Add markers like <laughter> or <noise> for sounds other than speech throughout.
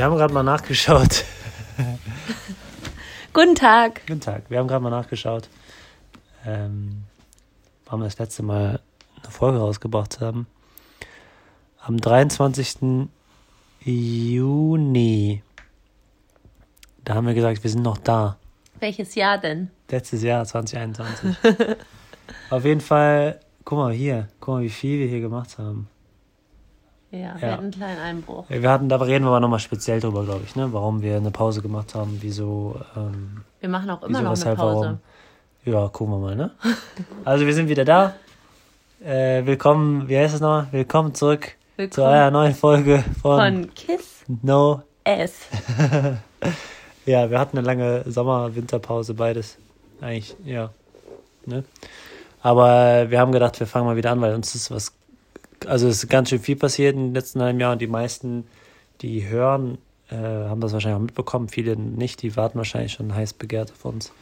Wir haben gerade mal nachgeschaut. <laughs> Guten Tag. Guten Tag. Wir haben gerade mal nachgeschaut, ähm, wann wir das letzte Mal eine Folge rausgebracht haben. Am 23. Juni. Da haben wir gesagt, wir sind noch da. Welches Jahr denn? Letztes Jahr, 2021. <laughs> Auf jeden Fall, guck mal hier, guck mal, wie viel wir hier gemacht haben. Ja, wir Ja. hatten einen kleinen Einbruch. Wir hatten, da reden wir aber nochmal speziell drüber, glaube ich, ne? Warum wir eine Pause gemacht haben, wieso, ähm, Wir machen auch immer wieso, noch eine weshalb, Pause. warum. Ja, gucken wir mal, ne? Also wir sind wieder da. Äh, willkommen, wie heißt es nochmal? Willkommen zurück zu Willkommen eurer neuen Folge von, von Kiss No. S. <laughs> Ja, wir hatten eine lange Sommer-Winterpause, beides. Eigentlich, ja. Ne? Aber wir haben gedacht, wir fangen mal wieder an, weil uns ist was, also es ist ganz schön viel passiert im letzten halben Jahr und die meisten, die hören, äh, haben das wahrscheinlich auch mitbekommen, viele nicht, die warten wahrscheinlich schon heiß begehrt auf uns.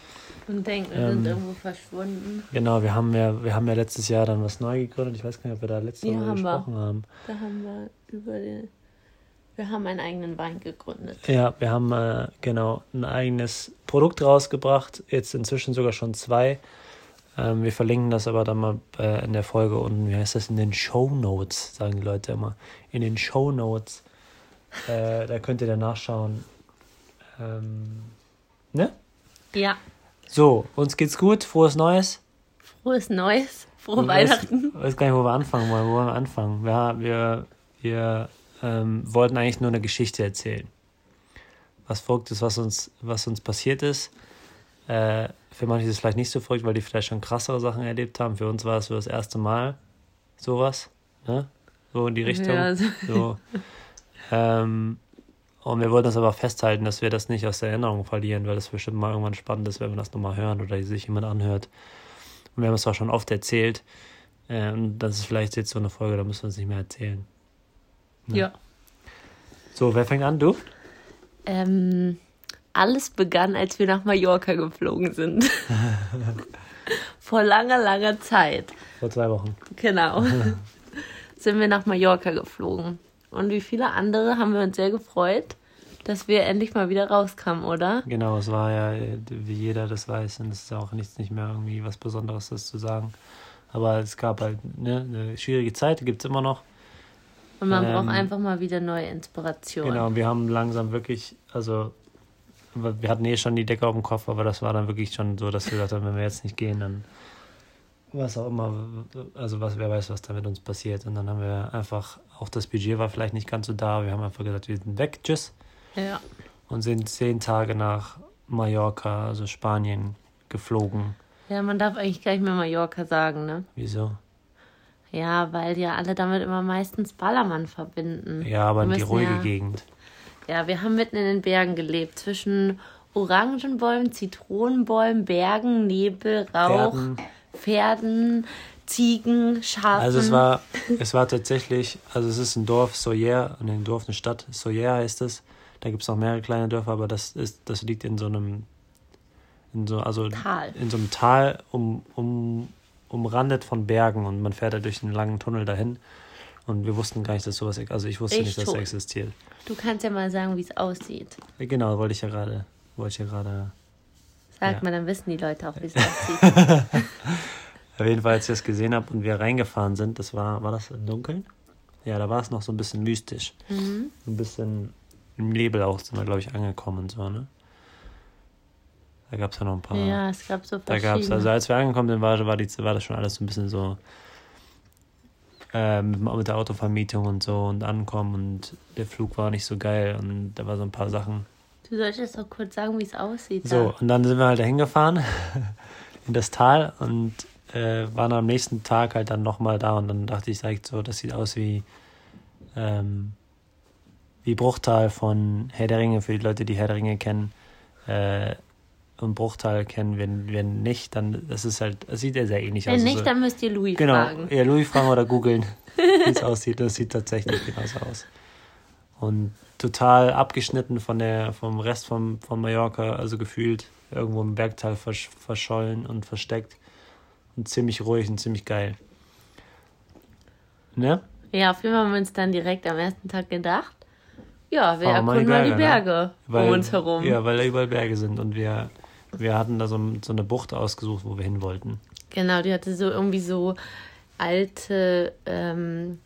Und denken, wir Ähm, sind irgendwo verschwunden. Genau, wir haben ja, wir haben ja letztes Jahr dann was neu gegründet. Ich weiß gar nicht, ob wir da letztes Ja, Mal haben wir. gesprochen haben. Da haben wir über den. Wir haben einen eigenen Wein gegründet. Ja, wir haben äh, genau ein eigenes Produkt rausgebracht, jetzt inzwischen sogar schon zwei. Ähm, wir verlinken das aber dann mal äh, in der Folge unten, wie heißt das, in den Show Notes, sagen die Leute immer. In den Show Notes. Äh, da könnt ihr dann nachschauen. Ähm, ne? Ja. So, uns geht's gut, frohes Neues. Frohes Neues. Frohe Ich Weihnachten. Ich weiß gar nicht, wo wir anfangen wollen. Wo wollen wir anfangen? Wir, wir, wir ähm, wollten eigentlich nur eine Geschichte erzählen. Was verrückt ist, was uns, was uns passiert ist. Äh, für manche ist es vielleicht nicht so verrückt, weil die vielleicht schon krassere Sachen erlebt haben. Für uns war es so das erste Mal sowas. Ne? So in die Richtung. Ja, also- So. Ähm, und wir wollten das aber festhalten, dass wir das nicht aus der Erinnerung verlieren, weil das bestimmt mal irgendwann spannend ist, wenn wir das nochmal hören oder sich jemand anhört. Und wir haben es auch schon oft erzählt. Äh, und das ist vielleicht jetzt so eine Folge, da müssen wir es nicht mehr erzählen. ja. So, wer fängt an? Du? Ähm, alles begann, als wir nach Mallorca geflogen sind. <laughs> Vor langer, langer Zeit. Vor zwei Wochen. Genau. <laughs> sind wir nach Mallorca geflogen. Und wie viele andere haben wir uns sehr gefreut, dass wir endlich mal wieder rauskamen, oder? Genau, es war ja, wie jeder das weiß, und es ist auch nichts nicht mehr irgendwie was Besonderes, das zu sagen. Aber es gab halt ne, eine schwierige Zeit, die gibt es immer noch. Und man Ähm, braucht einfach mal wieder neue Inspiration. Genau, wir haben langsam wirklich, also wir hatten eh schon die Decke auf dem Kopf, aber das war dann wirklich schon so, dass wir gesagt haben, wenn wir jetzt nicht gehen, dann was auch immer, also was, wer weiß, was da mit uns passiert. Und dann haben wir einfach, auch das Budget war vielleicht nicht ganz so da, wir haben einfach gesagt, wir sind weg, tschüss. Ja. Und sind zehn Tage nach Mallorca, also Spanien, geflogen. ja, man darf eigentlich gar nicht mehr Mallorca sagen, ne? Wieso? Ja, weil ja alle damit immer meistens Ballermann verbinden. Ja, aber die ruhige ja, Gegend. Ja, wir haben mitten in den Bergen gelebt. Zwischen Orangenbäumen, Zitronenbäumen, Bergen, Nebel, Rauch, Pferden. Pferden, Ziegen, Schafen. Also es war, es war tatsächlich, also es ist ein Dorf, Soyer, und ein Dorf, eine Stadt, Soyer heißt es. Da gibt es noch mehrere kleine Dörfer, aber das ist, das liegt in so einem, in so, also Tal. in so einem Tal um, um, umrandet von Bergen und man fährt da durch einen langen Tunnel dahin. Und wir wussten gar nicht, dass sowas, also ich wusste Ich nicht, dass das existiert. Du kannst ja mal sagen, wie es aussieht. Genau, wollte ich ja gerade, wollte ich ja gerade. Sag Ja. mal, dann wissen die Leute auch, wie es <laughs> aussieht. Auf jeden Fall, als ich das gesehen habe und wir reingefahren sind, das war, war das im Dunkeln? Ja, da war es noch so ein bisschen mystisch. mhm. ein bisschen im Nebel auch sind wir, glaube ich, angekommen und so, ne? Da gab es ja noch ein paar. Ja, es gab so da gab es, verschiedene. also als wir angekommen sind, war, war, die, war das schon alles so ein bisschen so äh, mit, mit der Autovermietung und so und ankommen und der Flug war nicht so geil und da war so ein paar Sachen. du solltest doch kurz sagen, wie es aussieht. So, und dann sind wir halt dahin gefahren <laughs> in das Tal und äh, waren am nächsten Tag halt dann nochmal da und dann dachte ich direkt so, das sieht aus wie ähm, wie Bruchtal von Herr der Ringe, für die Leute, die Herr der Ringe kennen äh, und Bruchtal kennen, wenn, wenn nicht, dann das ist halt, das sieht ja sehr ähnlich Wenn aus. nicht, Also, dann müsst ihr Louis genau, fragen. ja, Louis fragen oder googeln, <laughs> wie es aussieht. Das sieht tatsächlich genauso aus. Und total abgeschnitten von der, vom Rest vom, von Mallorca, also gefühlt irgendwo im Bergtal versch verschollen und versteckt. Und ziemlich ruhig und ziemlich geil. Ne? Ja, auf jeden Fall haben wir uns dann direkt am ersten Tag gedacht, ja, wir erkunden mal die Berge, ne? um Weil- uns herum. Ja, weil da überall Berge sind und wir, wir hatten da so, so eine Bucht ausgesucht, wo wir hin wollten. Genau, die hatte so irgendwie so alte, ähm,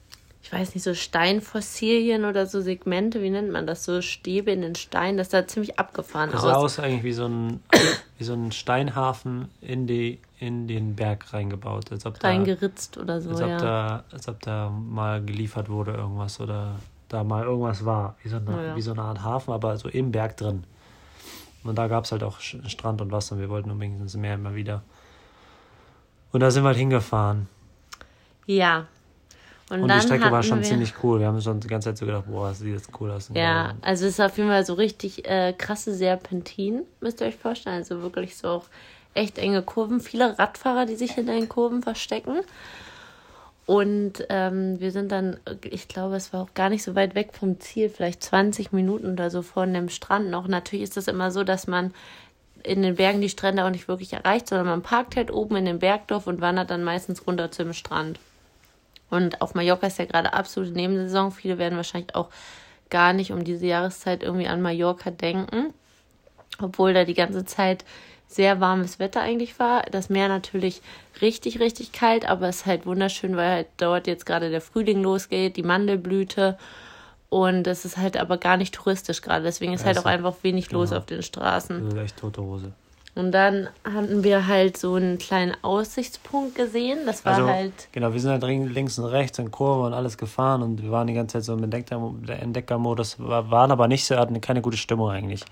ich weiß nicht, so Steinfossilien oder so Segmente, wie nennt man das, so Stäbe in den Stein, das sah ziemlich abgefahren Das sah aus. aus eigentlich wie so ein, <coughs> wie so ein Steinhafen in, die, in den Berg reingebaut. Als ob da, Reingeritzt oder so, als ob ja. da, als ob da mal geliefert wurde irgendwas oder da mal irgendwas war. Wie so eine, Ja, ja. Wie so eine Art Hafen, aber so im Berg drin. Und da gab es halt auch Strand und Wasser und wir wollten unbedingt ins Meer immer wieder. Und da sind wir halt hingefahren. Ja. Und, Und, die Strecke war schon ziemlich cool. Wir haben schon die ganze Zeit so gedacht, boah, das sieht jetzt cool aus. Ja, also es ist auf jeden Fall so richtig äh, krasse Serpentinen, müsst ihr euch vorstellen. Also wirklich so auch echt enge Kurven. Viele Radfahrer, die sich in den Kurven verstecken. Und ähm, wir sind dann, ich glaube, es war auch gar nicht so weit weg vom Ziel, vielleicht 20 Minuten oder so von dem Strand noch. Natürlich ist das immer so, dass man in den Bergen die Strände auch nicht wirklich erreicht, sondern man parkt halt oben in dem Bergdorf und wandert dann meistens runter zum Strand. Und auf Mallorca ist ja gerade absolute Nebensaison. Viele werden wahrscheinlich auch gar nicht um diese Jahreszeit irgendwie an Mallorca denken, obwohl da die ganze Zeit sehr warmes Wetter eigentlich war. Das Meer natürlich richtig, richtig kalt, aber es ist halt wunderschön, weil halt dort jetzt gerade der Frühling losgeht, die Mandelblüte. Und es ist halt aber gar nicht touristisch gerade. Deswegen ist halt ist auch ja- einfach wenig los genau. auf den Straßen. Ist echt tote Hose. Und dann hatten wir halt so einen kleinen Aussichtspunkt gesehen. Das war Also, halt. genau, wir sind halt links und rechts in Kurve und alles gefahren und wir waren die ganze Zeit so im Entdecker- Entdeckermodus, war- waren aber nicht so, hatten keine gute Stimmung eigentlich.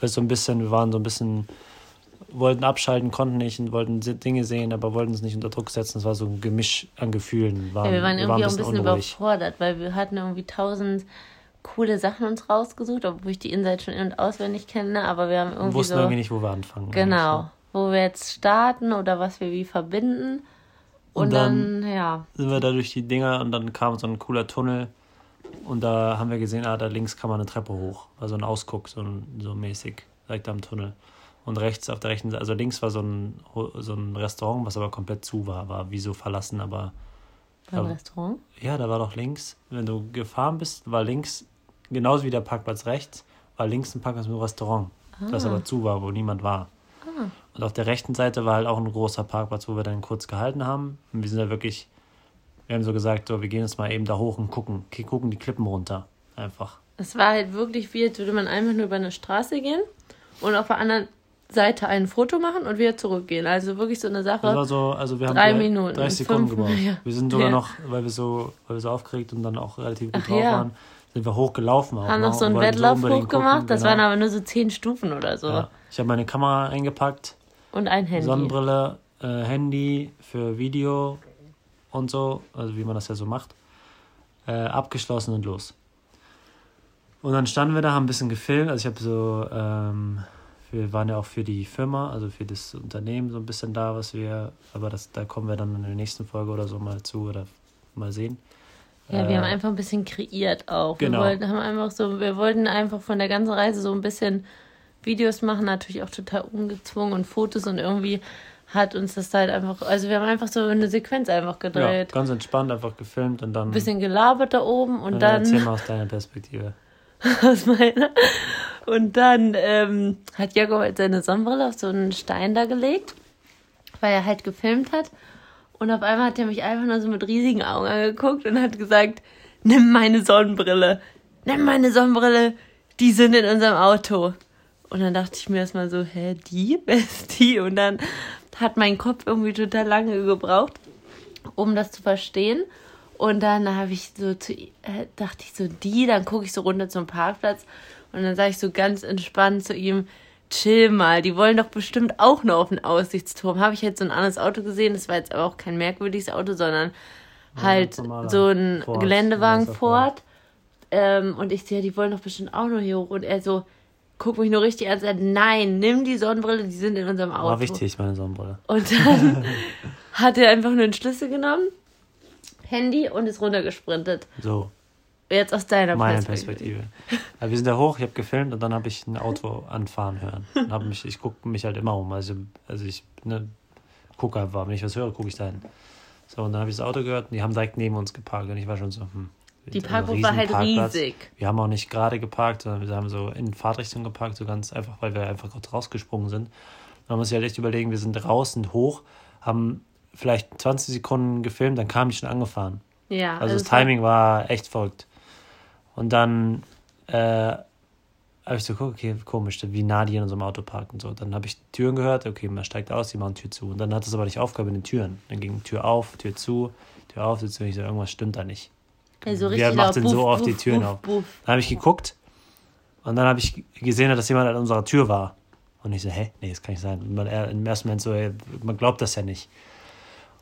Wir so ein bisschen, wir waren so ein bisschen, wollten abschalten, konnten nicht und wollten Dinge sehen, aber wollten es nicht unter Druck setzen. Es war so ein Gemisch an Gefühlen. Ja, wir waren irgendwie auch ein bisschen unruhig. überfordert, weil wir hatten irgendwie tausend coole Sachen uns rausgesucht, obwohl ich die Inside schon in- und auswendig kenne, aber wir haben Wir irgendwie wussten so, irgendwie nicht, wo wir anfangen. genau, wo wir jetzt starten oder was wir wie verbinden. Und, Und dann, dann- ja, sind wir da durch die Dinger und dann kam so ein cooler Tunnel und da haben wir gesehen, ah, da links kann man eine Treppe hoch. War so ein Ausguck, so, ein, so mäßig, direkt am Tunnel. Und rechts auf der rechten Seite, also links war so ein, so ein Restaurant, was aber komplett zu war, war wie so verlassen, aber beim Ja. Restaurant. ja, da war doch links, wenn du gefahren bist, war links, genauso wie der Parkplatz rechts, war links ein Parkplatz mit einem Restaurant, das Ah. aber zu war, wo niemand war. Und auf der rechten Seite war halt auch ein großer Parkplatz, wo wir dann kurz gehalten haben. Und wir sind da wirklich, wir haben so gesagt, so, wir gehen jetzt mal eben da hoch und gucken, gucken die Klippen runter. Einfach. Es war halt wirklich wie, als würde man einfach nur über eine Straße gehen und auf der anderen Seite ein Foto machen und wieder zurückgehen. Also wirklich so eine Das Sache. war so, also wir haben Drei drei- Minuten, 30 Sekunden <laughs> fünf- gebraucht. ja. Wir sind sogar Ja. noch, weil wir so, weil wir so aufgeregt und dann auch relativ gut Ach drauf ja. waren, sind wir hochgelaufen. Auch haben noch so einen Wettlauf unbedingt hochgemacht. gucken, Das genau. waren aber nur so zehn Stufen oder so. ja. Ich habe meine Kamera eingepackt, Und ein Handy. Sonnenbrille, äh, Handy für Video und so, also wie man das ja so macht, äh, abgeschlossen und los. Und dann standen wir da, haben ein bisschen gefilmt. Also ich habe so, ähm, wir waren ja auch für die Firma, also für das Unternehmen so ein bisschen da, was wir, aber das, da kommen wir dann in der nächsten Folge oder so mal zu oder mal sehen. Ja, wir Äh, haben einfach ein bisschen kreiert auch. genau. Wir wollten, haben einfach so, wir wollten einfach von der ganzen Reise so ein bisschen Videos machen, natürlich auch total ungezwungen und Fotos und irgendwie hat uns das halt einfach, also wir haben einfach so eine Sequenz einfach ja, gedreht. ganz entspannt einfach gefilmt und dann Ein bisschen gelabert da oben und ja, erzähl dann mal aus deiner Perspektive. <laughs> aus meiner. Und dann ähm, hat Jakob halt seine Sonnenbrille auf so einen Stein da gelegt, weil er halt gefilmt hat. Und auf einmal hat er mich einfach nur so mit riesigen Augen angeguckt und hat gesagt, nimm meine Sonnenbrille, nimm meine Sonnenbrille, die sind in unserem Auto. Und dann dachte ich mir erstmal so, hä, die? <laughs> Wer ist die? Und dann hat mein Kopf irgendwie total lange gebraucht, um das zu verstehen. Und dann habe ich so zu, äh, dachte ich so, die, dann gucke ich so runter zum Parkplatz und dann sage ich so ganz entspannt zu ihm, chill mal, die wollen doch bestimmt auch noch auf den Aussichtsturm. Habe ich jetzt so ein anderes Auto gesehen, das war jetzt aber auch kein merkwürdiges Auto, sondern halt normaler so ein Ford, Geländewagen Ford. Ähm, und ich sehe, die wollen doch bestimmt auch noch hier hoch. Und er so, guckt mich nur richtig an und sagt, nein, nimm die Sonnenbrille, die sind in unserem Auto. War wichtig, meine Sonnenbrille. Und dann <laughs> hat er einfach nur den Schlüssel genommen, Handy und ist runtergesprintet. So. Jetzt aus deiner Meine Perspektive. Perspektive. Wir sind da hoch, ich habe gefilmt und dann habe ich ein Auto anfahren hören. Und hab mich, ich gucke mich halt immer um. Also, also ich ne, gucke einfach, wenn ich was höre, gucke ich dahin. So, und dann habe ich das Auto gehört und die haben direkt neben uns geparkt. Und ich war schon so, hm. Die also Parkbucht war halt riesig. Wir haben auch nicht gerade geparkt, sondern wir haben so in Fahrtrichtung geparkt, so ganz einfach, weil wir einfach kurz rausgesprungen sind. Man muss sich halt echt überlegen, wir sind raus, sind hoch, haben vielleicht 20 Sekunden gefilmt, dann kam die schon angefahren. Ja, Also das es war- Timing war echt verrückt. Und dann äh, habe ich so geguckt, okay, komisch, wie nah die in unserem Auto parken. So, dann habe ich Türen gehört, okay, man steigt aus, die machen Tür zu. Und dann hat es aber nicht aufgehört mit den Türen. Dann ging Tür auf, Tür zu, Tür auf, Tür zu. Und ich so, irgendwas stimmt da nicht. Ja, so Wer richtig macht laut. denn so oft die Türen buff, auf? buff. Dann habe ich geguckt und dann habe ich gesehen, dass jemand an unserer Tür war. Und ich so, hä? Nee, das kann nicht sein. Und man, er, im ersten Moment so, ey, man glaubt das ja nicht.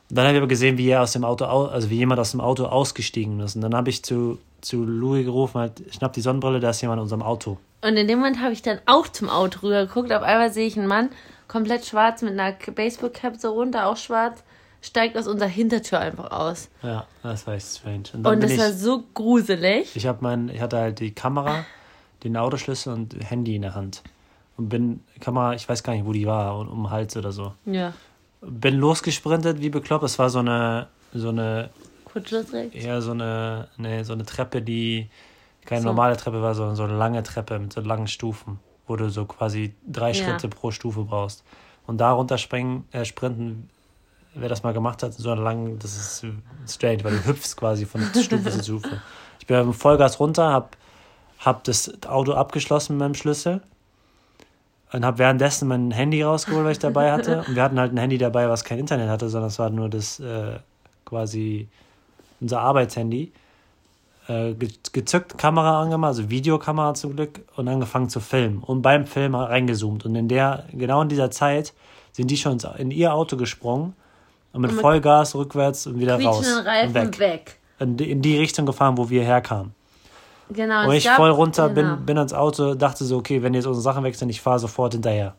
Und dann habe ich aber gesehen, wie er aus dem Auto, au- also wie jemand aus dem Auto ausgestiegen ist. Und dann habe ich zu, zu Louis gerufen, halt, schnapp die Sonnenbrille, da ist jemand in unserem Auto. Und in dem Moment habe ich dann auch zum Auto rüber geguckt. Auf einmal sehe ich einen Mann, komplett schwarz, mit einer Baseball-Cap so runter, auch schwarz, steigt aus unserer Hintertür einfach aus. Ja, das war echt strange. Und Und das ich, war so gruselig. ich, hab mein, ich hatte halt die Kamera, den Autoschlüssel und Handy in der Hand. Und bin, Kamera, ich weiß gar nicht, wo die war, um um den Hals oder so. Ja. bin losgesprintet wie bekloppt. Es war so eine, so eine, Kurzschlussrecht. eher so eine, nee, so eine Treppe, die keine So. normale Treppe war, sondern so eine lange Treppe mit so langen Stufen, wo du so quasi drei Ja. Schritte pro Stufe brauchst. Und da runterspringen, äh, sprinten, wer das mal gemacht hat, so eine lange, das ist strange, weil du hüpfst quasi von <laughs> Stufe zu Stufe. Ich bin mit Vollgas runter, hab, hab das Auto abgeschlossen mit meinem Schlüssel und habe währenddessen mein Handy rausgeholt, was ich dabei hatte. <laughs> Und wir hatten halt ein Handy dabei, was kein Internet hatte, sondern es war nur das äh, quasi unser Arbeitshandy. Äh, ge- gezückt, Kamera angemacht, also Videokamera zum Glück, und angefangen zu filmen. Und beim Film reingezoomt. Und in der, genau in dieser Zeit sind die schon in ihr Auto gesprungen und mit Und mit Vollgas rückwärts und wieder raus. Reifen und weg. weg. In, die- in die Richtung gefahren, wo wir herkamen. Genau. Und ich gab- voll runter, genau. bin, bin ans Auto, dachte so, okay, wenn jetzt unsere Sachen weg sind, ich fahre sofort hinterher.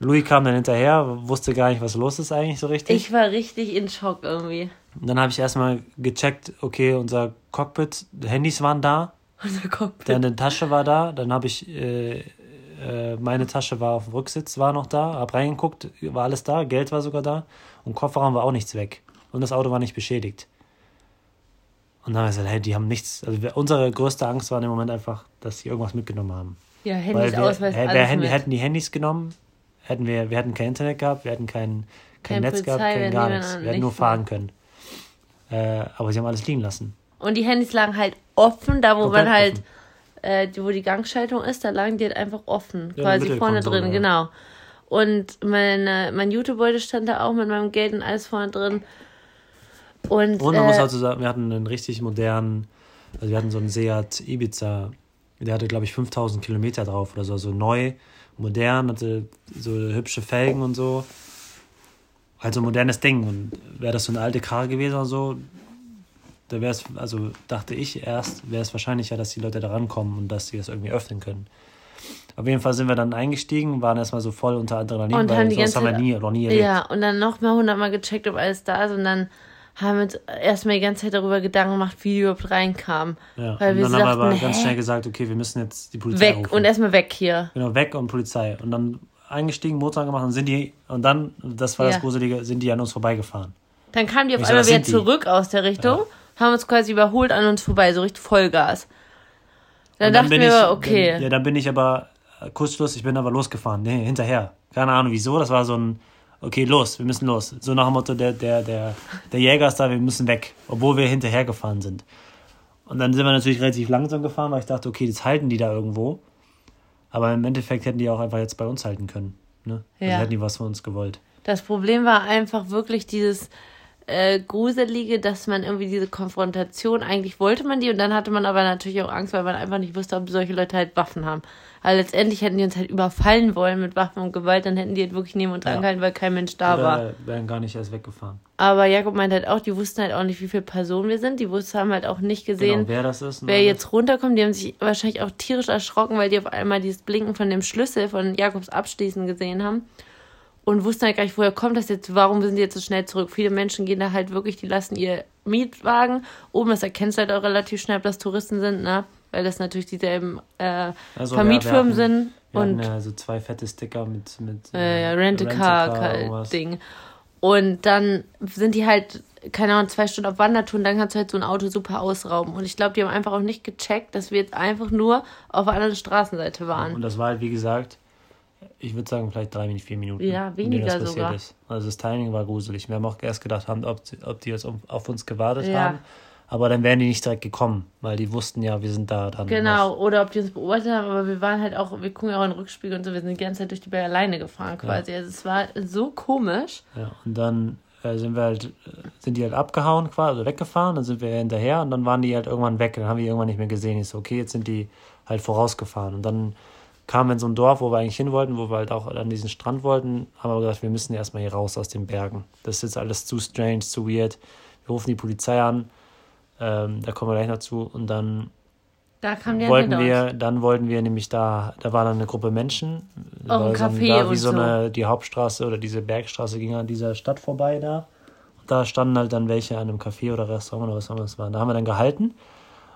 Louis kam dann hinterher, wusste gar nicht, was los ist eigentlich so richtig. Ich war richtig in Schock irgendwie. Und dann habe ich erstmal gecheckt, okay, unser Cockpit, Handys waren da, Unser Cockpit. deine Tasche war da, dann habe ich, äh, äh, meine Tasche war auf dem Rücksitz, war noch da, hab reingeguckt, war alles da, Geld war sogar da und Kofferraum war auch nichts weg. Und das Auto war nicht beschädigt. Und dann habe ich gesagt, hey, die haben nichts, also unsere größte Angst war dem Moment einfach, dass sie irgendwas mitgenommen haben. Ja, Handys, wir, Ausweis, hä- wir alles hätten, die Handys genommen, hätten wir, wir hätten kein Internet gehabt, wir hätten kein, kein Keine Netz gehabt, Polizei, kein wir gar nichts. Wir hätten nur fahren können. Äh, aber sie haben alles liegen lassen. Und die Handys lagen halt offen, da wo Komplett man halt, äh, die- wo die Gangschaltung ist, da lagen die halt einfach offen. Ja, quasi vorne drin, ja. genau. Und meine, mein Jutebeutel stand da auch mit meinem Geld und alles vorne drin. Und, Und man äh, muss also sagen, wir hatten einen richtig modernen, also wir hatten so einen Seat Ibiza, der hatte glaube ich 5000 Kilometer drauf oder so, so neu, modern, hatte so hübsche Felgen und so. Halt so ein modernes Ding. Und wäre das so eine alte Karre gewesen oder so, da wäre es, also dachte ich erst, wäre es wahrscheinlicher, dass die Leute da rankommen und dass sie das irgendwie öffnen können. Auf jeden Fall sind wir dann eingestiegen, waren erstmal so voll unter Adrenalin, Und weil haben die sowas ganze haben wir nie, noch nie erlebt. ja, und dann nochmal hundertmal gecheckt, ob alles da ist. Und dann haben wir uns erstmal die ganze Zeit darüber Gedanken gemacht, wie die überhaupt reinkamen. Ja. Weil und wir dann haben wir aber ganz schnell gesagt, okay, wir müssen jetzt die Polizei Weg rufen. und erstmal weg hier. Genau, weg und Polizei. Und dann eingestiegen, Motor gemacht und sind die, und dann, das war Ja. das Gruselige, sind die an uns vorbeigefahren. Dann kamen die auf einmal wieder sind die. zurück aus der Richtung, haben uns quasi überholt an uns vorbei, so richtig Vollgas. Dann und dachten wir, ich, okay. Dann, ja, dann bin ich aber, äh, Kurzschluss, ich bin aber losgefahren, nee, hinterher. Keine Ahnung wieso, das war so ein, okay, los, wir müssen los. So nach dem Motto, der, der, der, der Jäger ist da, wir müssen weg, obwohl wir hinterher gefahren sind. Und dann sind wir natürlich relativ langsam gefahren, weil ich dachte, okay, jetzt halten die da irgendwo. Aber im Endeffekt hätten die auch einfach jetzt bei uns halten können. Ne? Also Ja. hätten die was von uns gewollt. Das Problem war einfach wirklich dieses äh, Gruselige, dass man irgendwie diese Konfrontation, eigentlich wollte man die und dann hatte man aber natürlich auch Angst, weil man einfach nicht wusste, ob solche Leute halt Waffen haben. Aber letztendlich hätten die uns halt überfallen wollen mit Waffen und Gewalt, dann hätten die halt wirklich neben uns Ja. angehalten, weil kein Mensch da war. Oder wären gar nicht erst weggefahren. Aber Jakob meint halt auch, die wussten halt auch nicht, wie viele Personen wir sind. Die wussten, haben halt auch nicht gesehen, Genau, wer das ist. wer alles. jetzt runterkommt. Die haben sich wahrscheinlich auch tierisch erschrocken, weil die auf einmal dieses Blinken von dem Schlüssel von Jakobs Abschließen gesehen haben. Und wussten halt gar nicht, woher kommt das jetzt, warum sind die jetzt so schnell zurück. Viele Menschen gehen da halt wirklich, die lassen ihr Mietwagen oben, das erkennst du halt auch relativ schnell, ob das Touristen sind, ne? Weil das natürlich dieselben äh, Also, Vermietfirmen ja, sind. Wir und hatten ja so zwei fette Sticker mit, mit äh, ja. Rent-a-Car-Ding. Und dann sind die halt keine Ahnung, zwei Stunden auf Wandertour und dann kannst du halt so ein Auto super ausrauben. Und ich glaube, die haben einfach auch nicht gecheckt, dass wir jetzt einfach nur auf der anderen Straßenseite waren. Und das war halt, wie gesagt, ich würde sagen, vielleicht drei, vier Minuten. Ja, weniger sogar. Ist. Also das Timing war gruselig. Wir haben auch erst gedacht, haben, ob, ob die jetzt auf uns gewartet ja. haben. Aber dann wären die nicht direkt gekommen, weil die wussten ja, wir sind da dann. Genau, noch. oder ob die uns beobachtet haben, aber wir waren halt auch, wir gucken ja auch in den Rückspiegel und so, wir sind die ganze Zeit durch die Berge alleine gefahren quasi. Ja. Also es war so komisch. Ja, und dann äh, sind wir halt, sind die halt abgehauen quasi, also weggefahren, dann sind wir hinterher und dann waren die halt irgendwann weg, dann haben wir irgendwann nicht mehr gesehen. Ich so, okay, jetzt sind die halt vorausgefahren. Und dann kamen wir in so ein Dorf, wo wir eigentlich hin wollten, wo wir halt auch an diesen Strand wollten, haben aber gesagt, wir müssen erstmal hier raus aus den Bergen. Das ist jetzt alles zu strange, zu weird. Wir rufen die Polizei an ähm, da kommen wir gleich noch zu. Und dann da wollten wir, dann wollten wir nämlich da, da war dann eine Gruppe Menschen. Auch ein Café so, wie so eine, die Hauptstraße oder diese Bergstraße ging an dieser Stadt vorbei da. Und da standen halt dann welche an einem Café oder Restaurant oder was auch immer das war. Da haben wir dann gehalten.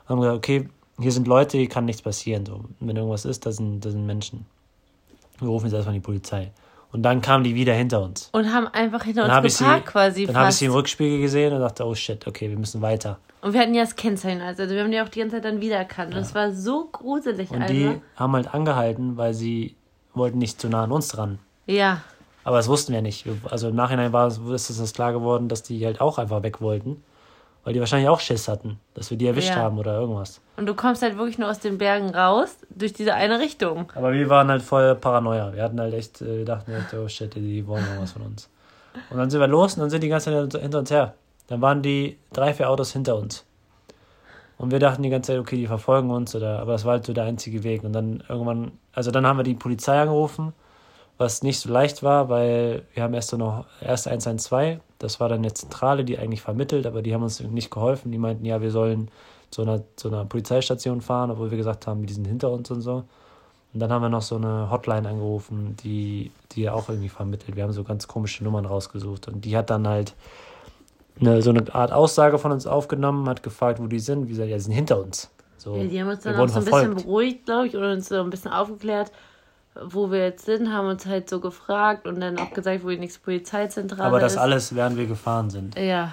Haben gesagt, okay, hier sind Leute, hier kann nichts passieren. So. Wenn irgendwas ist, das sind, das sind Menschen. Wir rufen jetzt erstmal die Polizei. Und dann kamen die wieder hinter uns. Und haben einfach hinter dann uns geparkt sie, quasi. Dann habe ich sie im Rückspiegel gesehen und dachte, oh shit, okay, wir müssen weiter. Und wir hatten ja das Kennzeichen, also wir haben die auch die ganze Zeit dann wiedererkannt. Ja. Und es war so gruselig. Und Alter. die haben halt angehalten, weil sie wollten nicht zu nah an uns dran. Ja. Aber das wussten wir nicht. Also im Nachhinein war es, ist es klar geworden, dass die halt auch einfach weg wollten. Weil die wahrscheinlich auch Schiss hatten, dass wir die erwischt ja. haben oder irgendwas. Und du kommst halt wirklich nur aus den Bergen raus, durch diese eine Richtung. Aber wir waren halt voll Paranoia. Wir hatten halt echt, äh, wir dachten echt, oh shit, die wollen noch was von uns. Und dann sind wir los und dann sind die ganze Zeit hinter uns her. Dann waren die drei, vier Autos hinter uns. Und wir dachten die ganze Zeit, okay, die verfolgen uns, oder, aber das war halt so der einzige Weg. Und dann irgendwann, also dann haben wir die Polizei angerufen was nicht so leicht war, weil wir haben erst so noch erst 112, das war dann eine Zentrale, die eigentlich vermittelt, aber die haben uns nicht geholfen. Die meinten, ja, wir sollen zu einer, zu einer Polizeistation fahren, obwohl wir gesagt haben, die sind hinter uns und so. Und dann haben wir noch so eine Hotline angerufen, die, die ja auch irgendwie vermittelt. Wir haben so ganz komische Nummern rausgesucht und die hat dann halt eine, so eine Art Aussage von uns aufgenommen, hat gefragt, wo die sind. Wie gesagt, ja, die sind hinter uns. So, ja, die haben uns dann auch so ein bisschen beruhigt, glaube ich, oder uns so ein bisschen aufgeklärt, wo wir jetzt sind, haben uns halt so gefragt und dann auch gesagt, wo die nächste Polizeizentrale ist. Aber das ist. alles, während wir gefahren sind. Ja.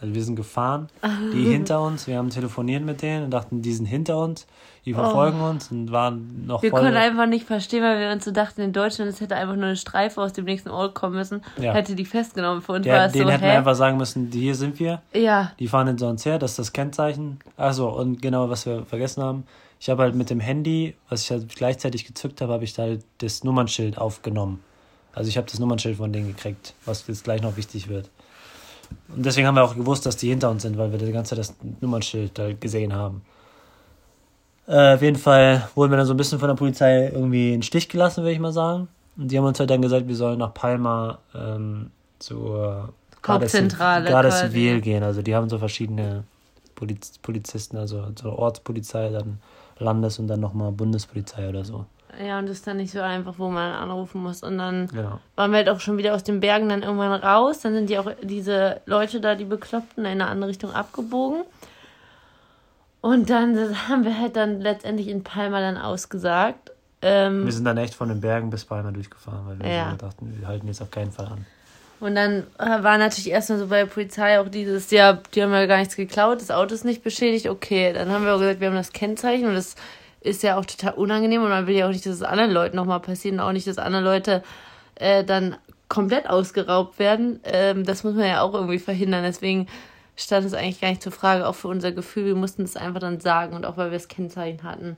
Also wir sind gefahren, die <laughs> hinter uns, wir haben telefoniert mit denen und dachten, die sind hinter uns, die verfolgen oh. uns und waren noch Wir voll konnten einfach nicht verstehen, weil wir uns so dachten, in Deutschland, es hätte einfach nur eine Streife aus dem nächsten Ort kommen müssen, ja. hätte die festgenommen. Für uns Der, war es den so, hätten hä? wir einfach sagen müssen, hier sind wir. Ja. Die fahren hinter uns her, das ist das Kennzeichen. Achso, und genau, was wir vergessen haben, ich habe halt mit dem Handy, was ich halt gleichzeitig gezückt habe, habe ich da halt das Nummernschild aufgenommen. Also ich habe das Nummernschild von denen gekriegt, was jetzt gleich noch wichtig wird. Und deswegen haben wir auch gewusst, dass die hinter uns sind, weil wir die ganze Zeit das Nummernschild halt gesehen haben. Äh, auf jeden Fall wurden wir dann so ein bisschen von der Polizei irgendwie in den Stich gelassen, würde ich mal sagen. Und die haben uns halt dann gesagt, wir sollen nach Palma ähm, zur Hauptzentrale Garde Civil gehen. Also die haben so verschiedene Poliz Polizisten, also zur Ortspolizei, dann Landes- und dann nochmal Bundespolizei oder so. Ja, und das ist dann nicht so einfach, wo man anrufen muss. Und dann genau. waren wir halt auch schon wieder aus den Bergen dann irgendwann raus. Dann sind die auch diese Leute da, die Bekloppten, in eine andere Richtung abgebogen. Und dann haben wir halt dann letztendlich in Palma dann ausgesagt. Ähm, wir sind dann echt von den Bergen bis Palma durchgefahren, weil wir ja. dachten, wir halten jetzt auf keinen Fall an. Und dann äh, war natürlich erstmal so bei der Polizei auch dieses, ja, die haben ja gar nichts geklaut, das Auto ist nicht beschädigt, okay. Dann haben wir auch gesagt, wir haben das Kennzeichen und das ist ja auch total unangenehm und man will ja auch nicht, dass es anderen Leuten nochmal passiert und auch nicht, dass andere Leute äh, dann komplett ausgeraubt werden. Ähm, das muss man ja auch irgendwie verhindern. Deswegen stand es eigentlich gar nicht zur Frage, auch für unser Gefühl. Wir mussten es einfach dann sagen und auch weil wir das Kennzeichen hatten.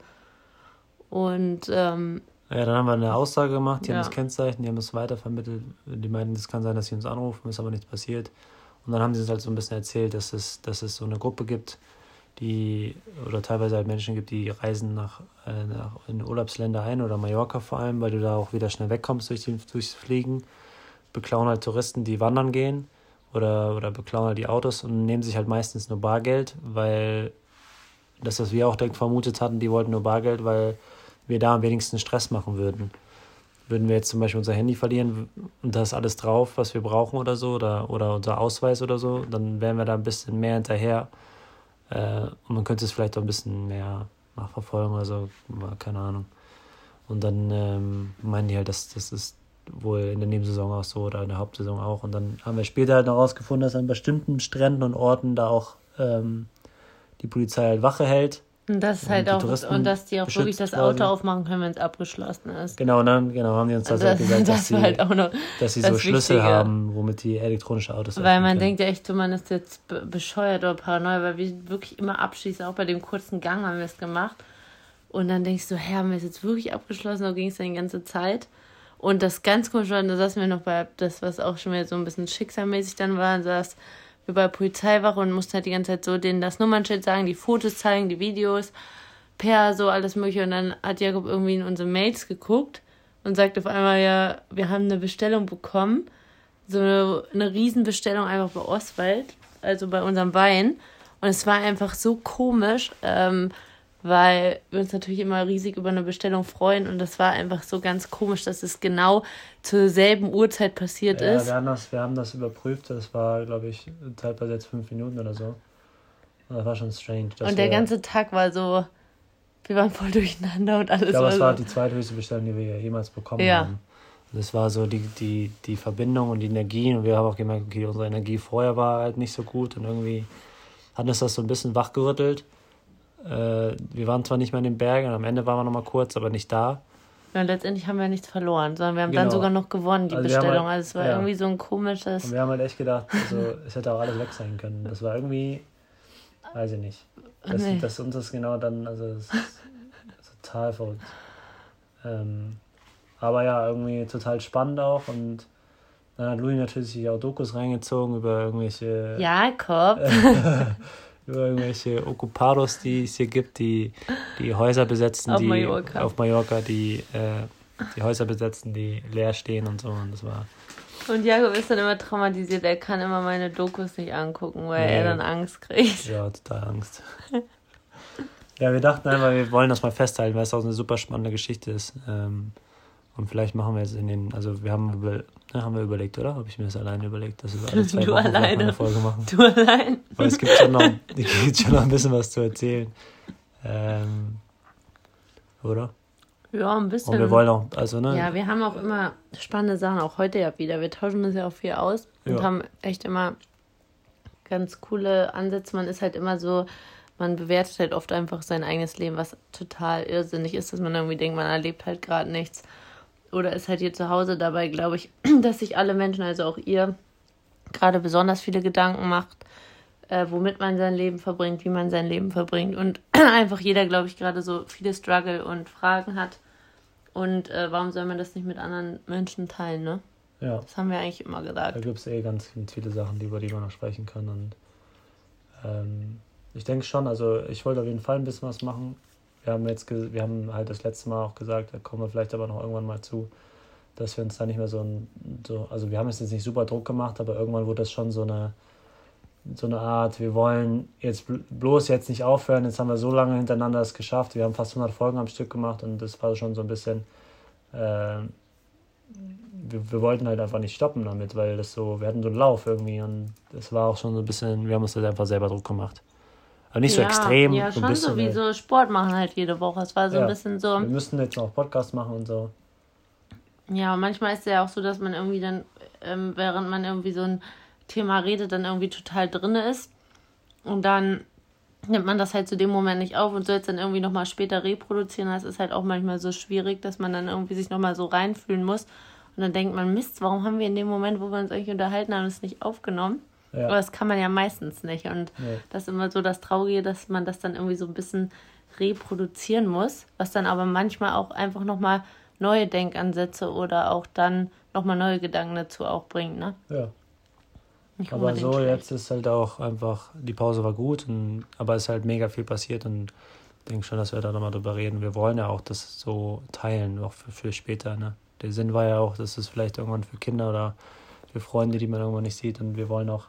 Und ähm, ja, dann haben wir eine Aussage gemacht, die ja. haben das Kennzeichen, die haben es weitervermittelt. Die meinten, es kann sein, dass sie uns anrufen, ist aber nichts passiert. Und dann haben sie uns halt so ein bisschen erzählt, dass es, dass es so eine Gruppe gibt, die, oder teilweise halt Menschen gibt, die reisen nach, äh, nach in Urlaubsländer ein oder Mallorca vor allem, weil du da auch wieder schnell wegkommst durch die, durchs Fliegen. Beklauen halt Touristen, die wandern gehen oder, oder beklauen halt die Autos und nehmen sich halt meistens nur Bargeld, weil das, was wir auch direkt vermutet hatten, die wollten nur Bargeld, weil wir da am wenigsten Stress machen würden. Würden wir jetzt zum Beispiel unser Handy verlieren und da ist alles drauf, was wir brauchen oder so, oder, oder unser Ausweis oder so, dann wären wir da ein bisschen mehr hinterher. Äh, und man könnte es vielleicht auch ein bisschen mehr nachverfolgen oder so, keine Ahnung. Und dann ähm, meinen die halt, dass das ist, wohl in der Nebensaison auch so oder in der Hauptsaison auch. Und dann haben wir später halt noch herausgefunden, dass an bestimmten Stränden und Orten da auch ähm, die Polizei halt Wache hält. Und das halt auch, und dass die auch wirklich das Auto quasi. aufmachen können, wenn es abgeschlossen ist. Genau, und dann genau, haben die uns das, also das halt gesagt, das dass, sie, halt auch noch dass sie so Schlüssel Wichtige. haben, womit die elektronische Autos Weil man können. denkt ja echt, man ist jetzt bescheuert oder paranoid, weil wir wirklich immer abschließen, auch bei dem kurzen Gang haben wir es gemacht. Und dann denkst du, Herr, haben wir es jetzt wirklich abgeschlossen, oder ging es dann die ganze Zeit? Und das ganz komisch war, da saßen wir noch bei das, was auch schon wieder so ein bisschen schicksalmäßig dann war, saß der Polizeiwache und mussten halt die ganze Zeit so denen das Nummernschild sagen, die Fotos zeigen, die Videos, per, so alles mögliche. Und dann hat Jakob irgendwie in unsere Mails geguckt und sagt auf einmal, ja, wir haben eine Bestellung bekommen. So eine, eine Riesenbestellung einfach bei Oswald, also bei unserem Wein. Und es war einfach so komisch. Ähm, weil wir uns natürlich immer riesig über eine Bestellung freuen und das war einfach so ganz komisch, dass es genau zur selben Uhrzeit passiert ja, ist. Wir haben, das, wir haben das überprüft, das war, glaube ich, teilweise jetzt fünf Minuten oder so. Und das war schon strange. Und der ganze Tag war so, wir waren voll durcheinander und alles. Ich glaube, es war die zweithöchste Bestellung, die wir jemals bekommen ja. haben. Und das war so die, die, die Verbindung und die Energie und wir haben auch gemerkt, okay, unsere Energie vorher war halt nicht so gut und irgendwie hat uns das so ein bisschen wachgerüttelt. Äh, wir waren zwar nicht mehr in den Bergen, am Ende waren wir noch mal kurz, aber nicht da. Ja, letztendlich haben wir nichts verloren, sondern wir haben genau. dann sogar noch gewonnen, die also Bestellung. Halt, also es war ja. irgendwie so ein komisches. Und wir haben halt echt gedacht, also, es hätte auch alles weg sein können. Das war irgendwie, weiß ich nicht. Dass, nee. dass uns das genau dann, also das ist total verrückt. Ähm, aber ja, irgendwie total spannend auch und dann hat Louis natürlich auch Dokus reingezogen über irgendwelche. Jakob! <laughs> über irgendwelche Ocupados, die es hier gibt, die die Häuser besetzen, auf die Mallorca. auf Mallorca, die äh, die Häuser besetzen, die leer stehen und so. Und das war. Und Jakob ist dann immer traumatisiert, er kann immer meine Dokus nicht angucken, weil nee. er dann Angst kriegt. Ja, total Angst. ja, wir dachten einfach, wir wollen das mal festhalten, weil es auch eine super spannende Geschichte ist. Ähm, und vielleicht machen wir jetzt in den, also wir haben, über, ne, haben wir überlegt, oder? Habe ich mir das alleine überlegt, dass wir alle <laughs> zwei du Wochen alleine. eine Folge machen? Du allein. Weil es gibt schon noch, <laughs> es gibt schon noch ein bisschen was zu erzählen. Ähm, oder? Ja, ein bisschen. Und wir wollen auch, also, ne? Ja, wir haben auch immer spannende Sachen, auch heute ja wieder. Wir tauschen das ja auch viel aus und ja. haben echt immer ganz coole Ansätze. Man ist halt immer so, man bewertet halt oft einfach sein eigenes Leben, was total irrsinnig ist, dass man irgendwie denkt, man erlebt halt gerade nichts oder ist halt hier zu Hause. Dabei glaube ich, <clears throat> dass sich alle Menschen, also auch ihr, gerade besonders viele Gedanken macht, äh, womit man sein Leben verbringt, wie man sein Leben verbringt. Und <clears throat> einfach jeder, glaube ich, gerade so viele Struggle und Fragen hat. Und äh, warum soll man das nicht mit anderen Menschen teilen, ne? Ja. Das haben wir eigentlich immer gesagt. Da gibt es eh ganz viele Sachen, über die man noch sprechen kann. Und ähm, ich denke schon, also ich wollte auf jeden Fall ein bisschen was machen wir haben jetzt, wir haben halt das letzte Mal auch gesagt, da kommen wir vielleicht aber noch irgendwann mal zu, dass wir uns da nicht mehr so ein, so, also wir haben es jetzt nicht super Druck gemacht, aber irgendwann wurde das schon so eine, so eine Art, wir wollen jetzt bloß jetzt nicht aufhören, jetzt haben wir so lange hintereinander das geschafft, wir haben fast 100 Folgen am Stück gemacht und das war schon so ein bisschen, äh, wir, wir wollten halt einfach nicht stoppen damit, weil das so, wir hatten so einen Lauf irgendwie und das war auch schon so ein bisschen, wir haben uns halt einfach selber Druck gemacht. Aber nicht so extrem. Ja, schon so wie so Sport machen halt jede Woche. Es war so ja. ein bisschen so. Wir müssten jetzt noch Podcast machen und so. Ja, manchmal ist es ja auch so, dass man irgendwie dann, ähm, während man irgendwie so ein Thema redet, dann irgendwie total drin ist. Und dann nimmt man das halt zu dem Moment nicht auf und soll es dann irgendwie nochmal später reproduzieren. Das ist halt auch manchmal so schwierig, dass man dann irgendwie sich nochmal so reinfühlen muss. Und dann denkt man, Mist, warum haben wir in dem Moment, wo wir uns eigentlich unterhalten haben, es nicht aufgenommen? Ja. Aber das kann man ja meistens nicht. Und nee. das ist immer so das Traurige, dass man das dann irgendwie so ein bisschen reproduzieren muss, was dann aber manchmal auch einfach nochmal neue Denkansätze oder auch dann nochmal neue Gedanken dazu auch bringt. Ne? Ja. Nicht aber so schlecht. jetzt ist halt auch einfach, die Pause war gut, und, aber es ist halt mega viel passiert und ich denke schon, dass wir da nochmal drüber reden. Wir wollen ja auch das so teilen, auch für, für später. Ne? Der Sinn war ja auch, dass es vielleicht irgendwann für Kinder oder für Freunde, die man irgendwann nicht sieht und wir wollen auch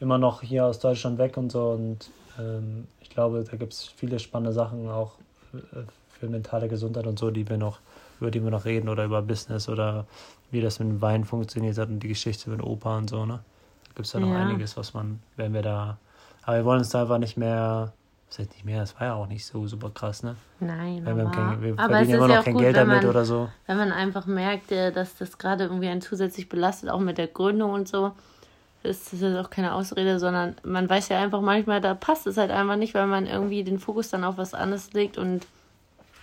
immer noch hier aus Deutschland weg und so. Und ähm, ich glaube, da gibt es viele spannende Sachen auch äh, für mentale Gesundheit und so, die wir noch, über die wir noch reden oder über Business oder wie das mit dem Wein funktioniert hat und die Geschichte mit Opa und so, ne? Da gibt es ja noch ja. einiges, was man, wenn wir da. Aber wir wollen uns da einfach nicht mehr Das heißt nicht mehr, das war ja auch nicht so super krass, ne? Nein, Weil wir, kein, wir aber es verdienen ist immer ja noch auch kein gut, Geld damit man, oder so. wenn man einfach merkt, äh, dass das gerade irgendwie einen zusätzlich belastet, auch mit der Gründung und so. Ist das ist auch keine Ausrede, sondern man weiß ja einfach manchmal, da passt es halt einfach nicht, weil man irgendwie den Fokus dann auf was anderes legt und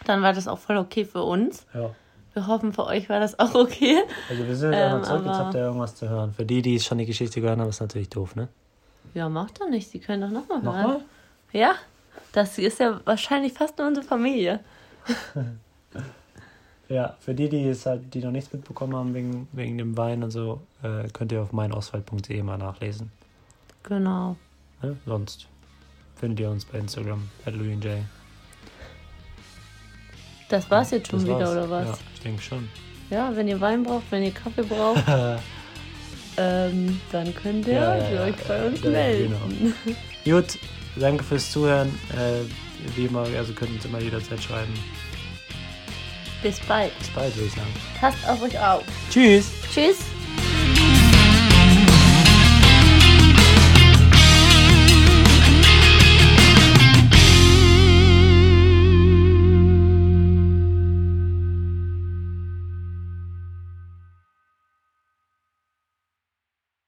dann war das auch voll okay für uns. Ja. Wir hoffen, für euch war das auch okay. Also wir sind jetzt Ähm, zurück, jetzt habt ihr irgendwas zu hören. Für die, die schon die Geschichte gehört haben, ist natürlich doof, ne? Ja, macht doch nicht. Sie können doch nochmal hören. Nochmal? Ja, das ist ja wahrscheinlich fast nur unsere Familie. <laughs> Ja, für die, die es halt, die noch nichts mitbekommen haben wegen, wegen dem Wein und so, äh, könnt ihr auf meinauswahl.de mal nachlesen. Genau. Ne? Sonst findet ihr uns bei Instagram, at Jay. Das war's jetzt schon Das wieder, war's. oder was? Ja, ich denke schon. Ja, wenn ihr Wein braucht, wenn ihr Kaffee braucht, <laughs> ähm, dann könnt ihr Ja, ja, euch bei uns Ja, melden. Gut, danke fürs Zuhören. Äh, wie immer, also könnt ihr uns immer jederzeit schreiben. Bis bald. Bis bald, würde ich sagen. Passt auf euch auf. Tschüss! Tschüss.